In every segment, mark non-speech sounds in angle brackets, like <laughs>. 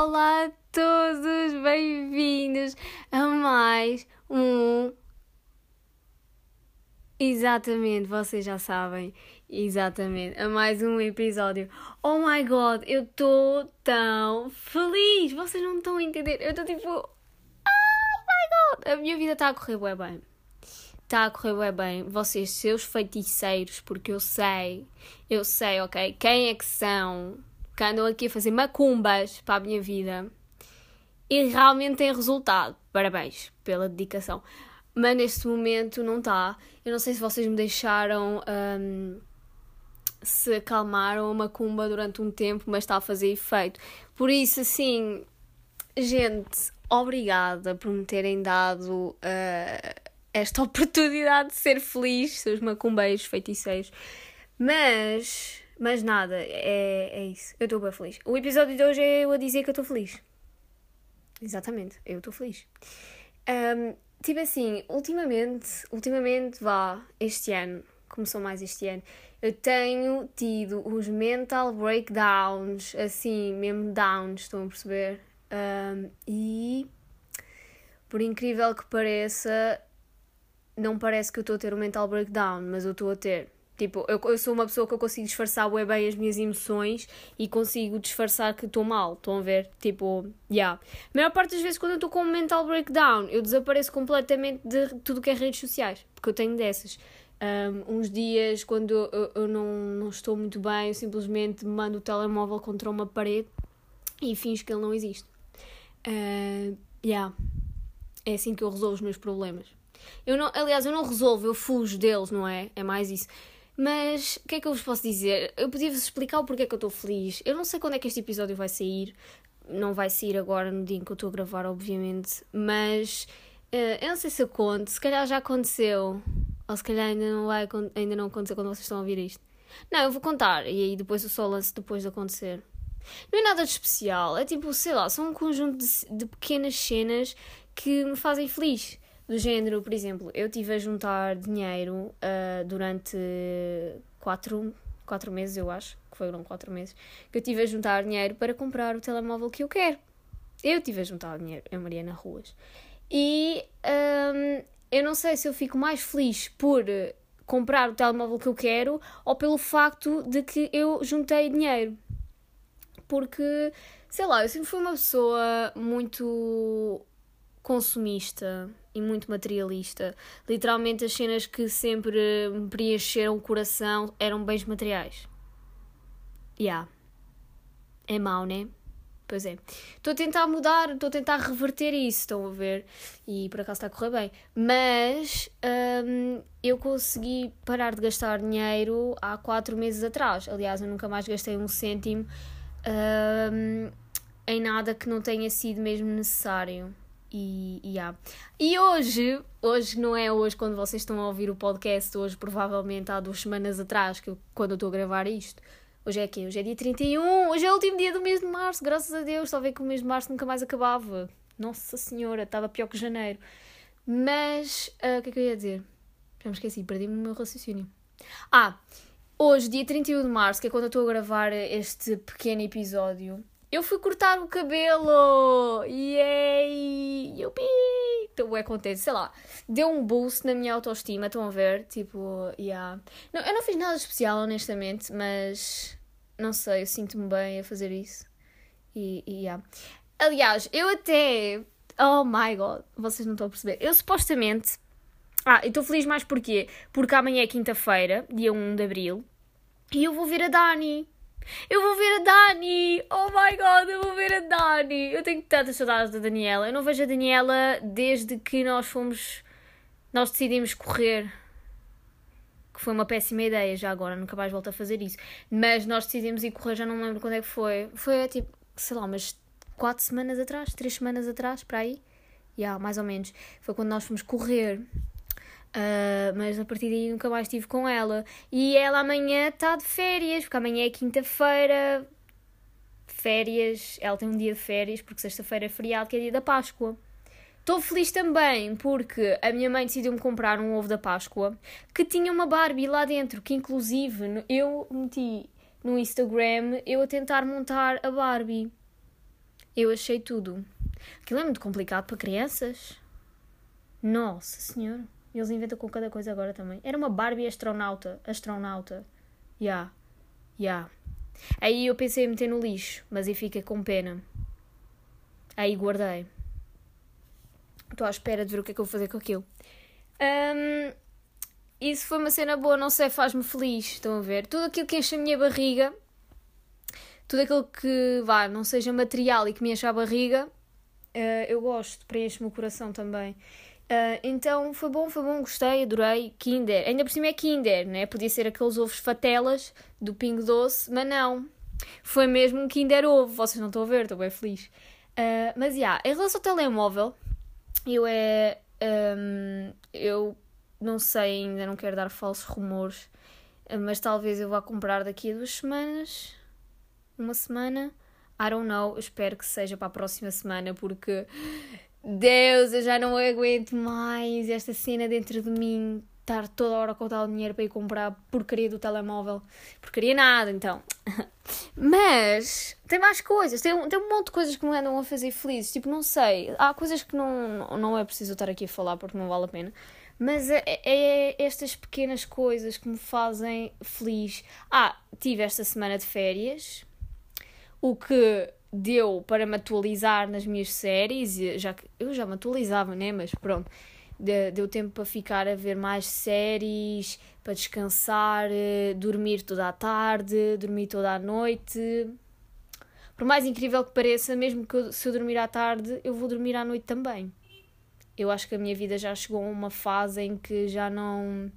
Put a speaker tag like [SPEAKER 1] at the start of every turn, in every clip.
[SPEAKER 1] Olá a todos, bem-vindos a mais um. Exatamente, vocês já sabem. Exatamente, a mais um episódio. Oh my god, eu estou tão feliz! Vocês não estão a entender. Eu estou tipo. Oh my god! A minha vida está a correr bem bem. Está a correr bem bem. Vocês, seus feiticeiros, porque eu sei, eu sei, ok? Quem é que são? Que andam aqui a fazer macumbas para a minha vida e realmente tem resultado. Parabéns pela dedicação. Mas neste momento não está. Eu não sei se vocês me deixaram. Um, se acalmaram a macumba durante um tempo, mas está a fazer efeito. Por isso, assim, gente, obrigada por me terem dado uh, esta <laughs> oportunidade de ser feliz, seus macumbeiros, feiticeiros. Mas, mas nada, é, é isso. Eu estou bem feliz. O episódio de hoje é eu a dizer que eu estou feliz. Exatamente, eu estou feliz. Um, tipo assim, ultimamente, ultimamente, vá, este ano, começou mais este ano, eu tenho tido os mental breakdowns, assim, mesmo downs, estão a perceber? Um, e por incrível que pareça, não parece que eu estou a ter um mental breakdown, mas eu estou a ter. Tipo, eu, eu sou uma pessoa que eu consigo disfarçar bem as minhas emoções e consigo disfarçar que estou mal. Estão a ver? Tipo, já. Yeah. A maior parte das vezes quando eu estou com um mental breakdown, eu desapareço completamente de tudo que é redes sociais, porque eu tenho dessas. Um, uns dias, quando eu, eu, não, não estou muito bem, eu simplesmente mando o telemóvel contra uma parede e finjo que ele não existe. Uh, yeah. É assim que eu resolvo os meus problemas. Eu não, aliás, eu não resolvo, eu fujo deles, não é? É mais isso. Mas o que é que eu vos posso dizer? Eu podia-vos explicar o porquê que eu estou feliz. Eu não sei quando é que este episódio vai sair. Não vai sair agora no dia em que eu estou a gravar, obviamente. Mas uh, eu não sei se eu conto. Se calhar já aconteceu. Ou se calhar ainda não, vai, ainda não aconteceu quando vocês estão a ouvir isto. Não, eu vou contar. E aí depois eu só lance depois de acontecer. Não é nada de especial. É tipo, sei lá, são um conjunto de, de pequenas cenas que me fazem feliz. Do género, por exemplo, eu estive a juntar dinheiro uh, durante quatro, quatro meses, eu acho, que foram quatro meses, que eu estive a juntar dinheiro para comprar o telemóvel que eu quero. Eu estive a juntar dinheiro, eu Mariana Ruas. E um, eu não sei se eu fico mais feliz por comprar o telemóvel que eu quero ou pelo facto de que eu juntei dinheiro. Porque, sei lá, eu sempre fui uma pessoa muito consumista e muito materialista. Literalmente, as cenas que sempre me preencheram o coração eram bens materiais. Yeah. É mau, né? Pois é. Estou a tentar mudar, estou a tentar reverter isso, estão a ver? E por acaso está a correr bem. Mas hum, eu consegui parar de gastar dinheiro há 4 meses atrás. Aliás, eu nunca mais gastei um cêntimo hum, em nada que não tenha sido mesmo necessário. E, e, e hoje, hoje não é hoje quando vocês estão a ouvir o podcast, hoje provavelmente há duas semanas atrás, que eu, quando eu estou a gravar isto. Hoje é aqui, hoje é dia 31, hoje é o último dia do mês de março, graças a Deus, só ver que o mês de março nunca mais acabava. Nossa Senhora, estava pior que janeiro. Mas, uh, o que é que eu ia dizer? Já me esqueci, perdi-me o meu raciocínio. Ah, hoje, dia 31 de março, que é quando eu estou a gravar este pequeno episódio, eu fui cortar o cabelo! Yay! Yupi! Então, é acontece, sei lá, deu um boost na minha autoestima, estão a ver? Tipo, yeah. Não, eu não fiz nada especial, honestamente, mas não sei, eu sinto-me bem a fazer isso. E, e yeah. Aliás, eu até. Oh my god, vocês não estão a perceber. Eu supostamente. Ah, estou feliz mais porquê? Porque amanhã é quinta-feira, dia 1 de abril, e eu vou ver a Dani. Eu vou ver a Dani! Oh my god, eu vou ver a Dani! Eu tenho tantas saudades da Daniela. Eu não vejo a Daniela desde que nós fomos. Nós decidimos correr. Que foi uma péssima ideia já agora, nunca mais volto a fazer isso. Mas nós decidimos ir correr, já não me lembro quando é que foi. Foi tipo, sei lá, umas 4 semanas atrás, 3 semanas atrás, para aí. Já, yeah, mais ou menos. Foi quando nós fomos correr. Uh, mas a partir daí nunca mais estive com ela. E ela amanhã está de férias, porque amanhã é quinta-feira. Férias, ela tem um dia de férias, porque sexta-feira é feriado, que é dia da Páscoa. Estou feliz também porque a minha mãe decidiu-me comprar um ovo da Páscoa que tinha uma Barbie lá dentro, que inclusive eu meti no Instagram eu a tentar montar a Barbie. Eu achei tudo. Aquilo é muito complicado para crianças. Nossa Senhora. Eles inventam com cada coisa agora também. Era uma Barbie astronauta. Astronauta. Ya. Yeah. Ya. Yeah. Aí eu pensei em meter no lixo, mas aí fica com pena. Aí guardei. Estou à espera de ver o que é que eu vou fazer com aquilo. Um, isso foi uma cena boa, não sei, faz-me feliz. Estão a ver? Tudo aquilo que enche a minha barriga, tudo aquilo que vá, não seja material e que me enche a barriga, uh, eu gosto, preenche-me o coração também. Uh, então foi bom, foi bom, gostei, adorei. Kinder, ainda por cima é Kinder, né? Podia ser aqueles ovos fatelas do Pingo Doce, mas não. Foi mesmo um Kinder Ovo, vocês não estão a ver, estou bem feliz. Uh, mas, já, yeah, em relação ao telemóvel, eu é. Um, eu não sei, ainda não quero dar falsos rumores, mas talvez eu vá comprar daqui a duas semanas. Uma semana. I don't know, espero que seja para a próxima semana, porque Deus, eu já não aguento mais esta cena dentro de mim, estar toda hora a contar o dinheiro para ir comprar porcaria do telemóvel. Porcaria nada, então. <laughs> Mas tem mais coisas, tem, tem um monte de coisas que me andam a fazer felizes. Tipo, não sei, há coisas que não, não é preciso estar aqui a falar porque não vale a pena. Mas é, é, é estas pequenas coisas que me fazem feliz. Ah, tive esta semana de férias, o que deu para me atualizar nas minhas séries, já que eu já me atualizava, né? Mas pronto, deu tempo para ficar a ver mais séries, para descansar, eh, dormir toda a tarde, dormir toda a noite. Por mais incrível que pareça, mesmo que eu, se eu dormir à tarde, eu vou dormir à noite também. Eu acho que a minha vida já chegou a uma fase em que já não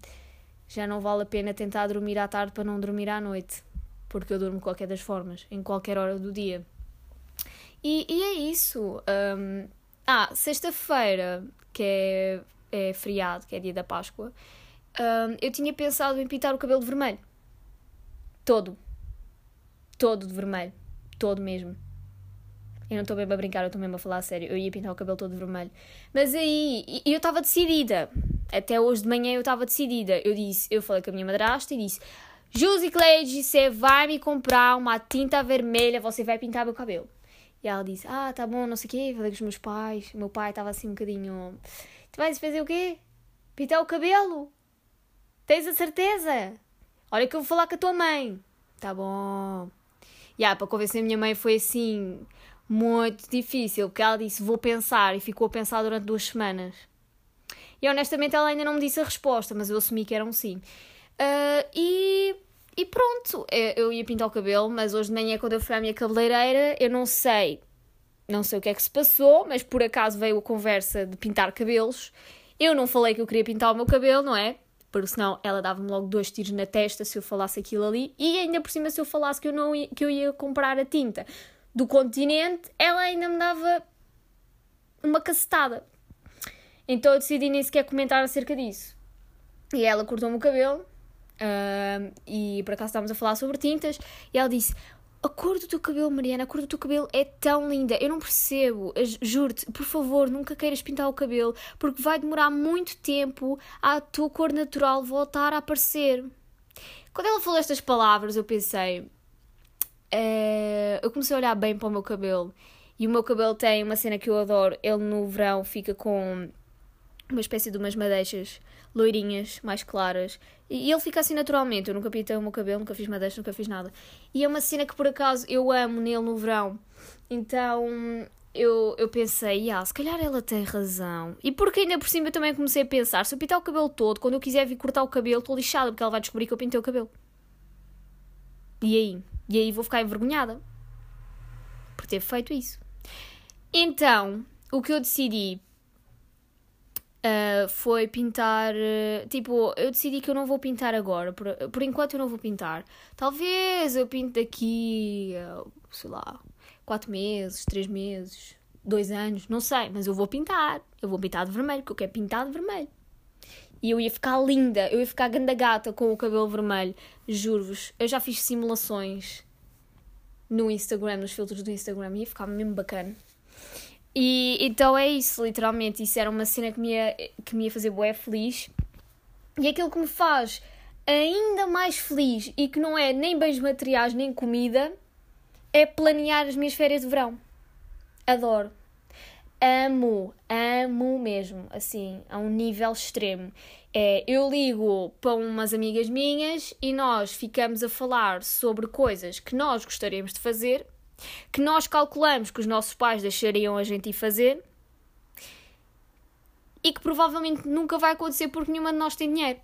[SPEAKER 1] já não vale a pena tentar dormir à tarde para não dormir à noite, porque eu durmo de qualquer das formas, em qualquer hora do dia. E, e é isso. Um, ah, sexta-feira, que é, é feriado, que é dia da Páscoa, um, eu tinha pensado em pintar o cabelo de vermelho. Todo. Todo de vermelho. Todo mesmo. Eu não estou mesmo a brincar, eu estou mesmo a falar a sério. Eu ia pintar o cabelo todo de vermelho. Mas aí, eu estava decidida. Até hoje de manhã eu estava decidida. Eu disse, eu falei com a minha madrasta e disse: Josi Cleide, você vai me comprar uma tinta vermelha, você vai pintar meu cabelo. E ela disse: Ah, tá bom, não sei o quê. Falei com os meus pais. O meu pai estava assim um bocadinho. Tu vais fazer o quê? Pintar o cabelo? Tens a certeza? Olha que eu vou falar com a tua mãe. Tá bom. E yeah, para convencer a minha mãe foi assim muito difícil, porque ela disse vou pensar e ficou a pensar durante duas semanas. E honestamente ela ainda não me disse a resposta, mas eu assumi que era um sim. Uh, e e pronto, eu ia pintar o cabelo, mas hoje de manhã, quando eu fui à minha cabeleireira, eu não sei, não sei o que é que se passou, mas por acaso veio a conversa de pintar cabelos. Eu não falei que eu queria pintar o meu cabelo, não é? Porque senão ela dava-me logo dois tiros na testa se eu falasse aquilo ali. E ainda por cima, se eu falasse que eu, não ia, que eu ia comprar a tinta do continente, ela ainda me dava uma cacetada. Então eu decidi nem sequer comentar acerca disso. E ela cortou-me o cabelo Uh, e por acaso estávamos a falar sobre tintas e ela disse: A cor do teu cabelo, Mariana, a cor do teu cabelo é tão linda. Eu não percebo. Juro-te, por favor, nunca queiras pintar o cabelo porque vai demorar muito tempo a tua cor natural voltar a aparecer. Quando ela falou estas palavras, eu pensei. Uh, eu comecei a olhar bem para o meu cabelo e o meu cabelo tem uma cena que eu adoro. Ele no verão fica com uma espécie de umas madeixas loirinhas, mais claras. E, ele fica assim naturalmente. Eu nunca pintei o meu cabelo, nunca fiz madeixas, nunca fiz nada. E é uma cena que por acaso eu amo nele no verão. Então eu, eu pensei, ah, se calhar ela tem razão. E porque ainda por cima eu também comecei a pensar: se eu pintar o cabelo todo, quando eu quiser vir cortar o cabelo, estou lixada, porque ela vai descobrir que eu pintei o cabelo. E aí? E aí vou ficar envergonhada por ter feito isso. Então, o que eu decidi Uh, foi pintar. Uh, tipo, eu decidi que eu não vou pintar agora. Por, por enquanto eu não vou pintar. Talvez eu pinte daqui, uh, sei lá, 4 meses, 3 meses, 2 anos, não sei. Mas eu vou pintar. Eu vou pintar de vermelho, porque eu quero pintar de vermelho. E eu ia ficar linda, eu ia ficar ganda gata com o cabelo vermelho. Juro-vos, eu já fiz simulações no Instagram, nos filtros do Instagram, ia ficar mesmo bacana. E então é isso, literalmente. Isso era uma cena que me ia, que me ia fazer bué feliz. E aquilo que me faz ainda mais feliz e que não é nem bens materiais nem comida é planear as minhas férias de verão. Adoro. Amo, amo mesmo, assim, a um nível extremo. É, eu ligo para umas amigas minhas e nós ficamos a falar sobre coisas que nós gostaríamos de fazer que nós calculamos que os nossos pais deixariam a gente ir fazer e que provavelmente nunca vai acontecer porque nenhuma de nós tem dinheiro.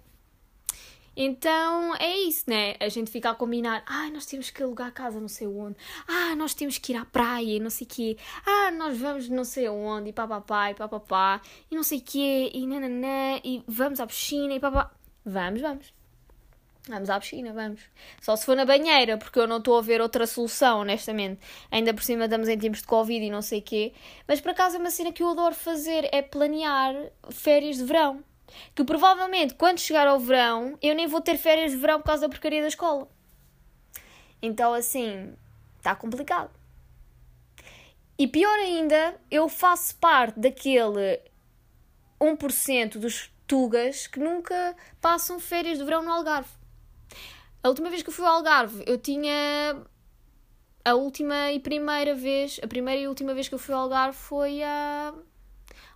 [SPEAKER 1] Então é isso, né? A gente fica a combinar. Ah, nós temos que alugar casa não sei onde. Ah, nós temos que ir à praia não sei o quê. Ah, nós vamos não sei onde e papapá e papapá e não sei o quê e nananã e vamos à piscina e papá. Vamos, vamos. Vamos à piscina, vamos. Só se for na banheira, porque eu não estou a ver outra solução, honestamente. Ainda por cima estamos em tempos de Covid e não sei quê. Mas por acaso é uma cena que eu adoro fazer é planear férias de verão. Que provavelmente quando chegar ao verão eu nem vou ter férias de verão por causa da porcaria da escola. Então assim, está complicado. E pior ainda, eu faço parte daquele 1% dos tugas que nunca passam férias de verão no Algarve. A última vez que eu fui ao Algarve, eu tinha. A última e primeira vez, a primeira e última vez que eu fui ao Algarve foi há,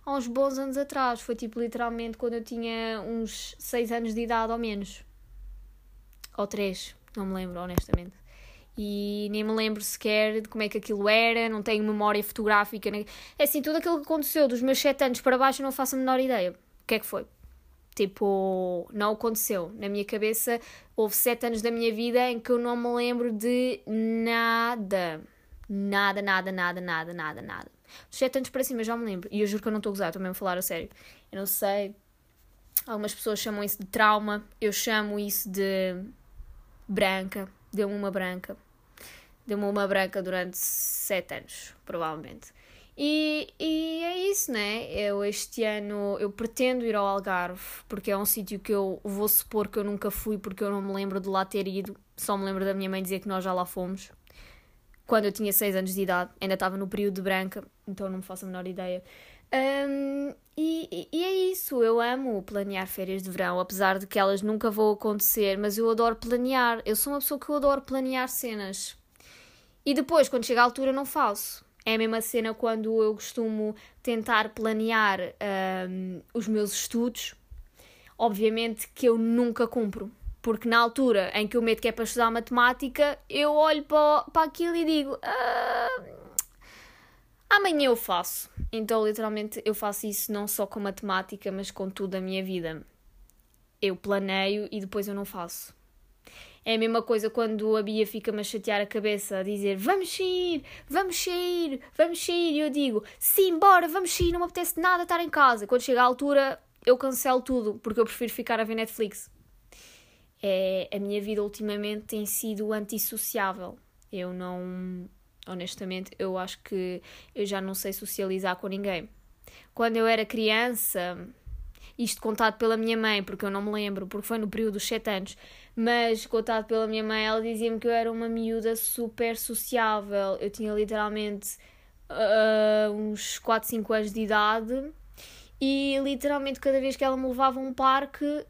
[SPEAKER 1] há uns bons anos atrás. Foi tipo literalmente quando eu tinha uns 6 anos de idade ou menos. Ou 3, não me lembro, honestamente. E nem me lembro sequer de como é que aquilo era, não tenho memória fotográfica. Nem... É assim, tudo aquilo que aconteceu dos meus 7 anos para baixo eu não faço a menor ideia. O que é que foi? Tipo, não aconteceu. Na minha cabeça, houve sete anos da minha vida em que eu não me lembro de nada. Nada, nada, nada, nada, nada, nada. Dos sete anos para cima já me lembro. E eu juro que eu não estou a gozar, estou mesmo a falar a sério. Eu não sei. Algumas pessoas chamam isso de trauma. Eu chamo isso de branca. Deu-me uma branca. Deu-me uma branca durante sete anos, provavelmente. E, e é isso, né? Eu este ano eu pretendo ir ao Algarve, porque é um sítio que eu vou supor que eu nunca fui, porque eu não me lembro de lá ter ido. Só me lembro da minha mãe dizer que nós já lá fomos. Quando eu tinha 6 anos de idade, ainda estava no período de branca, então não me faço a menor ideia. Um, e, e, é isso, eu amo planear férias de verão, apesar de que elas nunca vão acontecer, mas eu adoro planear. Eu sou uma pessoa que eu adoro planear cenas. E depois, quando chega a altura, não faço. É a mesma cena quando eu costumo tentar planear um, os meus estudos. Obviamente que eu nunca cumpro, porque na altura em que eu meto que é para estudar matemática, eu olho para, para aquilo e digo: ah, amanhã eu faço. Então, literalmente, eu faço isso não só com matemática, mas com tudo a minha vida. Eu planeio e depois eu não faço. É a mesma coisa quando a Bia fica-me a chatear a cabeça, a dizer vamos sair, vamos sair, vamos sair. E eu digo sim, bora, vamos sair, não me apetece nada estar em casa. Quando chega a altura, eu cancelo tudo, porque eu prefiro ficar a ver Netflix. É, a minha vida ultimamente tem sido antissociável. Eu não. Honestamente, eu acho que eu já não sei socializar com ninguém. Quando eu era criança, isto contado pela minha mãe, porque eu não me lembro, porque foi no período dos 7 anos, mas contado pela minha mãe, ela dizia-me que eu era uma miúda super sociável. Eu tinha literalmente uh, uns 4, 5 anos de idade e literalmente cada vez que ela me levava a um parque,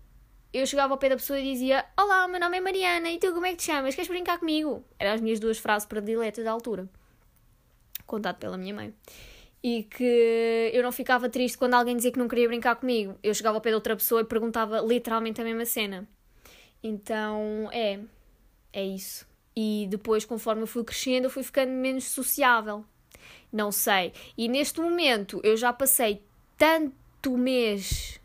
[SPEAKER 1] eu chegava ao pé da pessoa e dizia: Olá, meu nome é Mariana e tu como é que te chamas? Queres brincar comigo? Eram as minhas duas frases prediletas da altura. Contado pela minha mãe. E que eu não ficava triste quando alguém dizia que não queria brincar comigo. Eu chegava ao pé de outra pessoa e perguntava literalmente a mesma cena. Então, é, é isso. E depois, conforme eu fui crescendo, eu fui ficando menos sociável. Não sei. E neste momento, eu já passei tanto mês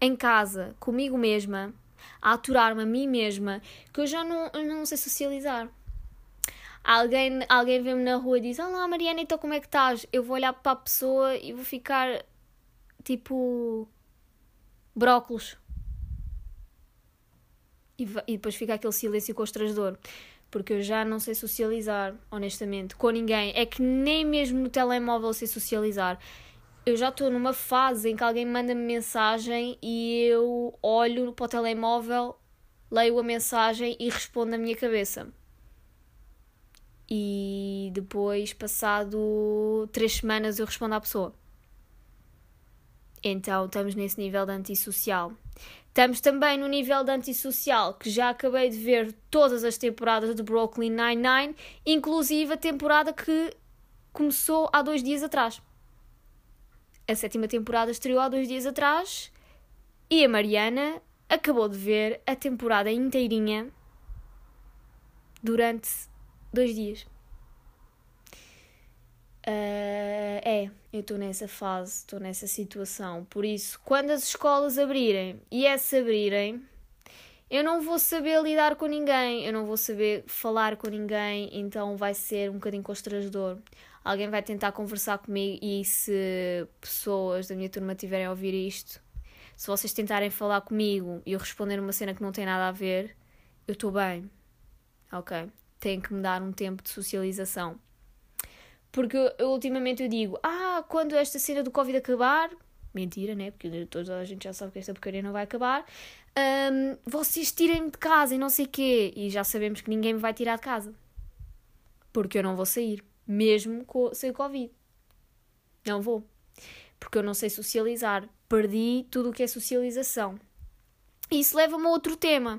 [SPEAKER 1] em casa, comigo mesma, a aturar-me a mim mesma, que eu já não, não sei socializar. Alguém, alguém vê-me na rua e diz: Olá, Mariana, então como é que estás? Eu vou olhar para a pessoa e vou ficar tipo. brócolos e, e depois fica aquele silêncio constrangedor. Porque eu já não sei socializar, honestamente, com ninguém. É que nem mesmo no telemóvel sei socializar. Eu já estou numa fase em que alguém manda-me mensagem e eu olho para o telemóvel, leio a mensagem e respondo na minha cabeça. E depois, passado três semanas, eu respondo à pessoa. Então estamos nesse nível de antissocial. Estamos também no nível de antissocial, que já acabei de ver todas as temporadas de Brooklyn Nine-Nine, inclusive a temporada que começou há dois dias atrás. A sétima temporada estreou há dois dias atrás e a Mariana acabou de ver a temporada inteirinha durante dois dias. Uh, é, eu estou nessa fase, estou nessa situação. Por isso, quando as escolas abrirem e essa abrirem, eu não vou saber lidar com ninguém, eu não vou saber falar com ninguém, então vai ser um bocadinho constrangedor. Alguém vai tentar conversar comigo e se pessoas da minha turma tiverem a ouvir isto, se vocês tentarem falar comigo e eu responder uma cena que não tem nada a ver, eu estou bem. Ok? Tenho que me dar um tempo de socialização. Porque eu, ultimamente eu digo, ah, quando esta cena do Covid acabar, mentira, né? Porque toda a gente já sabe que esta porcaria não vai acabar, um, vocês tirem-me de casa e não sei quê. E já sabemos que ninguém me vai tirar de casa. Porque eu não vou sair, mesmo com, sem Covid. Não vou. Porque eu não sei socializar. Perdi tudo o que é socialização. Isso leva-me a outro tema,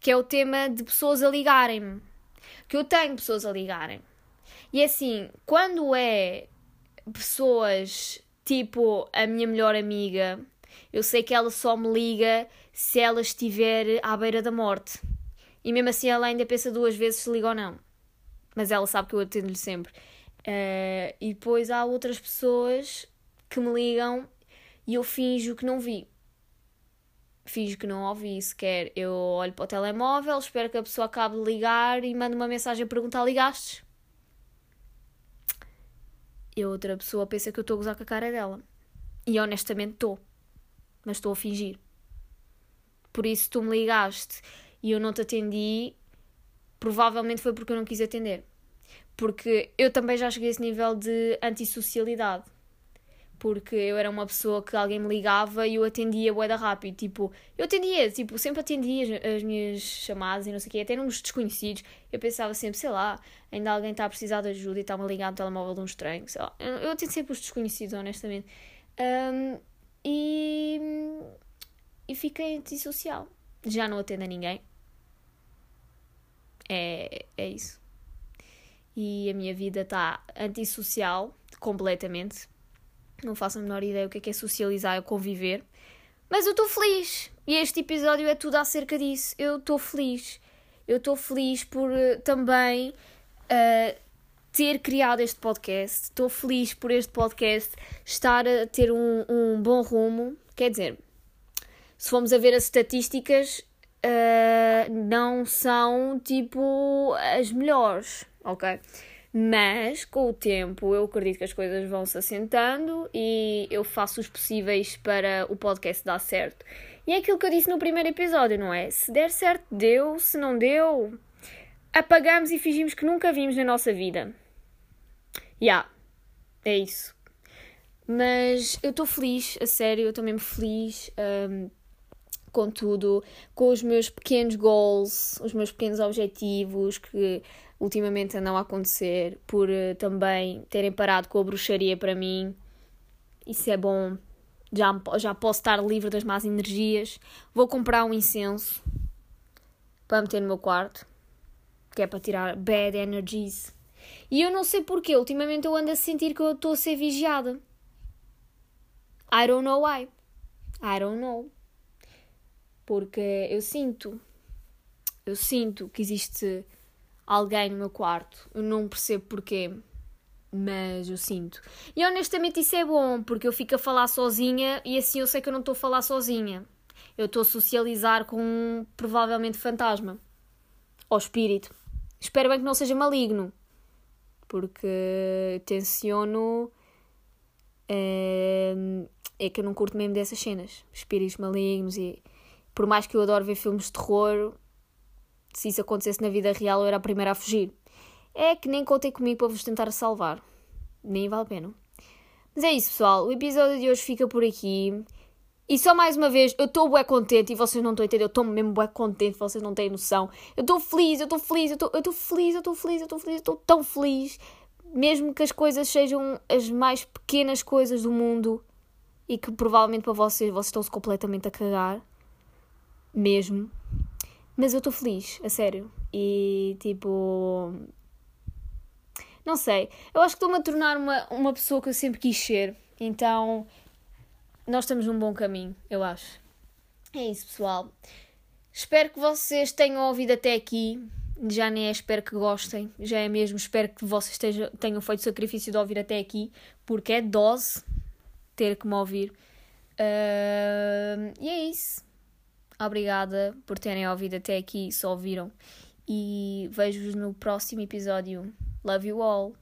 [SPEAKER 1] que é o tema de pessoas a ligarem-me. Que eu tenho pessoas a ligarem. E assim, quando é pessoas tipo a minha melhor amiga, eu sei que ela só me liga se ela estiver à beira da morte. E mesmo assim ela ainda pensa duas vezes se liga ou não. Mas ela sabe que eu atendo-lhe sempre. Uh, e depois há outras pessoas que me ligam e eu finjo que não vi. Finjo que não ouvi sequer. Eu olho para o telemóvel, espero que a pessoa acabe de ligar e mando uma mensagem a perguntar: ligastes? e a outra pessoa pensa que eu estou a gozar com a cara dela. E honestamente estou. Mas estou a fingir. Por isso, tu me ligaste e eu não te atendi, provavelmente foi porque eu não quis atender. Porque eu também já cheguei a esse nível de antissocialidade porque eu era uma pessoa que alguém me ligava e eu atendia boeda rápido, tipo, eu atendia, tipo, sempre atendia as, as, minhas chamadas e não sei o quê, até números desconhecidos, eu pensava sempre, sei lá, ainda alguém está a precisar de ajuda e está-me a ligar no telemóvel de um estranho, sei lá, eu, eu atendo sempre os desconhecidos, honestamente, um, e, e fiquei antissocial, já não atendo a ninguém, é, é isso, e a minha vida está antissocial, completamente, não faço a menor ideia o que é, que é socializar ou conviver. Mas eu estou feliz. E este episódio é tudo acerca disso. Eu estou feliz. Eu estou feliz por uh, também uh, ter criado este podcast. Estou feliz por este podcast estar a ter um, um bom rumo. Quer dizer, se formos a ver as estatísticas, uh, não são tipo as melhores, ok? Mas com o tempo eu acredito que as coisas vão se assentando e eu faço os possíveis para o podcast dar certo. E é aquilo que eu disse no primeiro episódio, não é? Se der certo, deu, se não deu, apagamos e fingimos que nunca vimos na nossa vida. Já, yeah, é isso. Mas eu estou feliz, a sério, eu estou mesmo feliz um, com tudo, com os meus pequenos goals, os meus pequenos objetivos que ultimamente a acontecer, por uh, também terem parado com a bruxaria para mim. Isso é bom. Já, já posso estar livre das más energias. Vou comprar um incenso para meter no meu quarto, que é para tirar bad energies. E eu não sei porquê, ultimamente eu ando a sentir que eu estou a ser vigiada. I don't know why. I don't know. Porque eu sinto, eu sinto que existe alguém no meu quarto. Eu não percebo porquê, mas eu sinto. E honestamente isso é bom, porque eu fico a falar sozinha e assim eu sei que eu não estou a falar sozinha. Eu estou a socializar com um provavelmente fantasma ou espírito. Espero bem que não seja maligno, porque tenciono. É, é que eu não curto mesmo dessas cenas. Espíritos malignos e. Por mais que eu adoro ver filmes de terror, se isso acontecesse na vida real, eu era a primeira a fugir. É que nem contei comigo para vos tentar salvar. Nem vale a pena. Mas é isso, pessoal. O episódio de hoje fica por aqui. E só mais uma vez, eu estou bué contente e vocês não estão a entender, eu estou mesmo bué contente, vocês não têm noção. Eu estou feliz, eu estou feliz, eu estou feliz, eu estou feliz, eu estou feliz, eu estou tão feliz. Mesmo que as coisas sejam as mais pequenas coisas do mundo e que provavelmente para vocês, vocês estão-se completamente a cagar. Mesmo. Mas eu estou feliz, a sério. E tipo. Não sei. Eu acho que estou-me a tornar uma, uma pessoa que eu sempre quis ser. Então nós estamos num bom caminho, eu acho. É isso, pessoal. Espero que vocês tenham ouvido até aqui. Já nem é espero que gostem, já é mesmo espero que vocês tenham feito o sacrifício de ouvir até aqui, porque é dose ter que me ouvir. Uh, e é isso. Obrigada por terem ouvido até aqui, se ouviram. E vejo-vos no próximo episódio. Love you all!